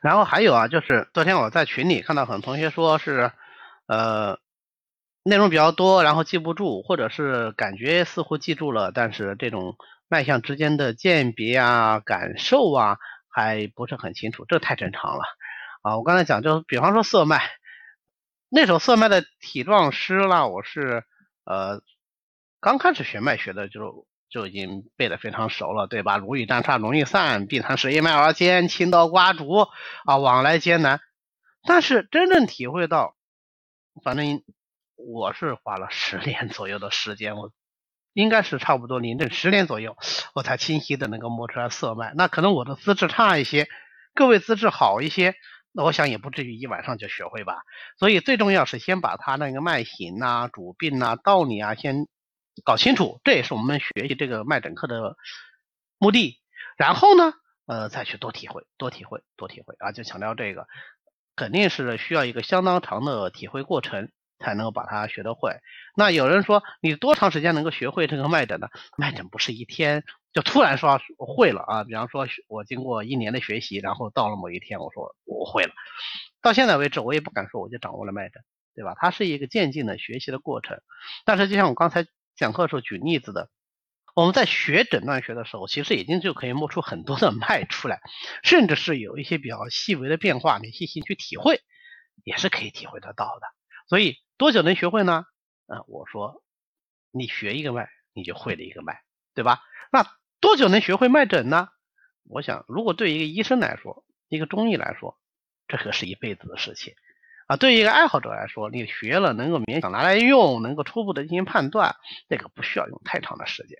然后还有啊，就是昨天我在群里看到很多同学说是，呃，内容比较多，然后记不住，或者是感觉似乎记住了，但是这种脉象之间的鉴别啊、感受啊还不是很清楚，这太正常了啊！我刚才讲，就比方说色脉，那首色脉的体状诗呢，我是呃刚开始学脉学的就。就已经背得非常熟了，对吧？如雨断差容易散，病寒时一脉而坚，清刀刮竹啊，往来艰难。但是真正体会到，反正我是花了十年左右的时间，我应该是差不多临阵十年左右，我才清晰的能够摸出来色脉。那可能我的资质差一些，各位资质好一些，那我想也不至于一晚上就学会吧。所以最重要是先把他那个脉型啊、主病啊、道理啊先。搞清楚，这也是我们学习这个脉诊课的目的。然后呢，呃，再去多体会，多体会，多体会啊！就强调这个，肯定是需要一个相当长的体会过程，才能够把它学得会。那有人说，你多长时间能够学会这个脉诊呢？脉诊不是一天就突然说会了啊！比方说，我经过一年的学习，然后到了某一天，我说我会了。到现在为止，我也不敢说我就掌握了脉诊，对吧？它是一个渐进的学习的过程。但是，就像我刚才。讲课时候举例子的，我们在学诊断学的时候，其实已经就可以摸出很多的 脉出来，甚至是有一些比较细微的变化，你细心去体会，也是可以体会得到的。所以多久能学会呢？嗯，我说你学一个脉，你就会了一个脉，对吧？那多久能学会脉诊呢？我想，如果对一个医生来说，一个中医来说，这可是一辈子的事情。啊，对于一个爱好者来说，你学了能够勉强拿来用，能够初步的进行判断，这个不需要用太长的时间。